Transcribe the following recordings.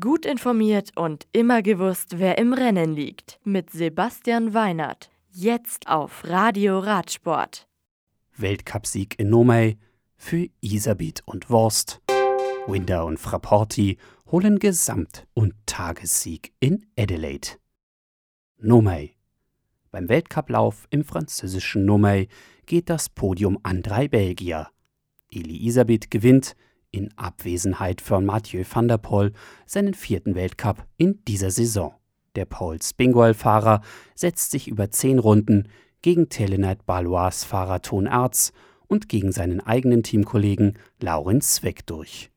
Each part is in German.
Gut informiert und immer gewusst, wer im Rennen liegt. Mit Sebastian Weinert. Jetzt auf Radio Radsport. Weltcupsieg in Nomay für Isabit und Worst. Winder und Frapporti holen Gesamt- und Tagessieg in Adelaide. Nomay. Beim Weltcuplauf im französischen Nomay geht das Podium an drei Belgier. Eli Isabit gewinnt, in Abwesenheit von Mathieu van der Poel seinen vierten Weltcup in dieser Saison. Der Paul Spingual-Fahrer setzt sich über zehn Runden gegen Telenet Balois Fahrer Ton Erz und gegen seinen eigenen Teamkollegen Laurenz Zweck durch.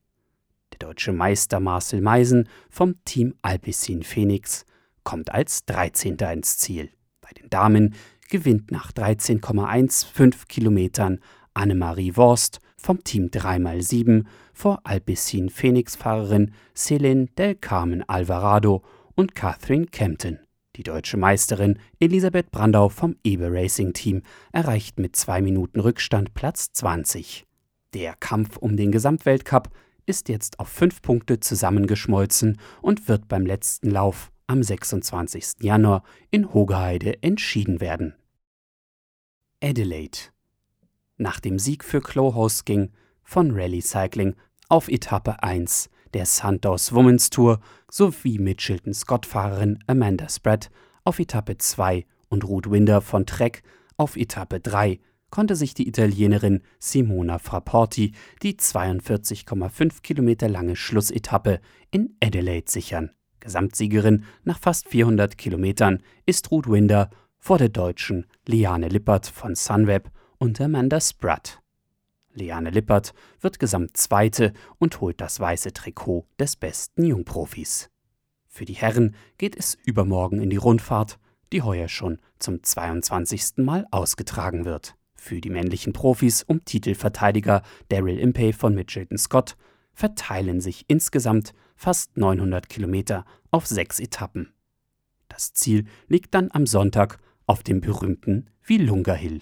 Der deutsche Meister Marcel Meisen vom Team Alpecin Phoenix kommt als 13. ins Ziel. Bei den Damen gewinnt nach 13,15 Kilometern Annemarie Worst vom Team 3x7 vor Alpecin Phoenix-Fahrerin Celine del Carmen Alvarado und Catherine Kempton. Die deutsche Meisterin Elisabeth Brandau vom Eber Racing Team erreicht mit zwei Minuten Rückstand Platz 20. Der Kampf um den Gesamtweltcup ist jetzt auf fünf Punkte zusammengeschmolzen und wird beim letzten Lauf am 26. Januar in Hogeheide entschieden werden. Adelaide nach dem Sieg für Clohos ging von Rally Cycling auf Etappe 1 der Santos Women's Tour sowie Mitchelton Scott-Fahrerin Amanda Spratt auf Etappe 2 und Ruth Winder von Trek auf Etappe 3 konnte sich die Italienerin Simona Frapporti die 42,5 Kilometer lange Schlussetappe in Adelaide sichern. Gesamtsiegerin nach fast 400 Kilometern ist Ruth Winder vor der Deutschen Liane Lippert von Sunweb und Amanda Spratt. Leane Lippert wird Gesamtzweite und holt das weiße Trikot des besten Jungprofis. Für die Herren geht es übermorgen in die Rundfahrt, die heuer schon zum 22. Mal ausgetragen wird. Für die männlichen Profis um Titelverteidiger Daryl Impey von Mitchelton Scott verteilen sich insgesamt fast 900 Kilometer auf sechs Etappen. Das Ziel liegt dann am Sonntag auf dem berühmten Vilunga Hill.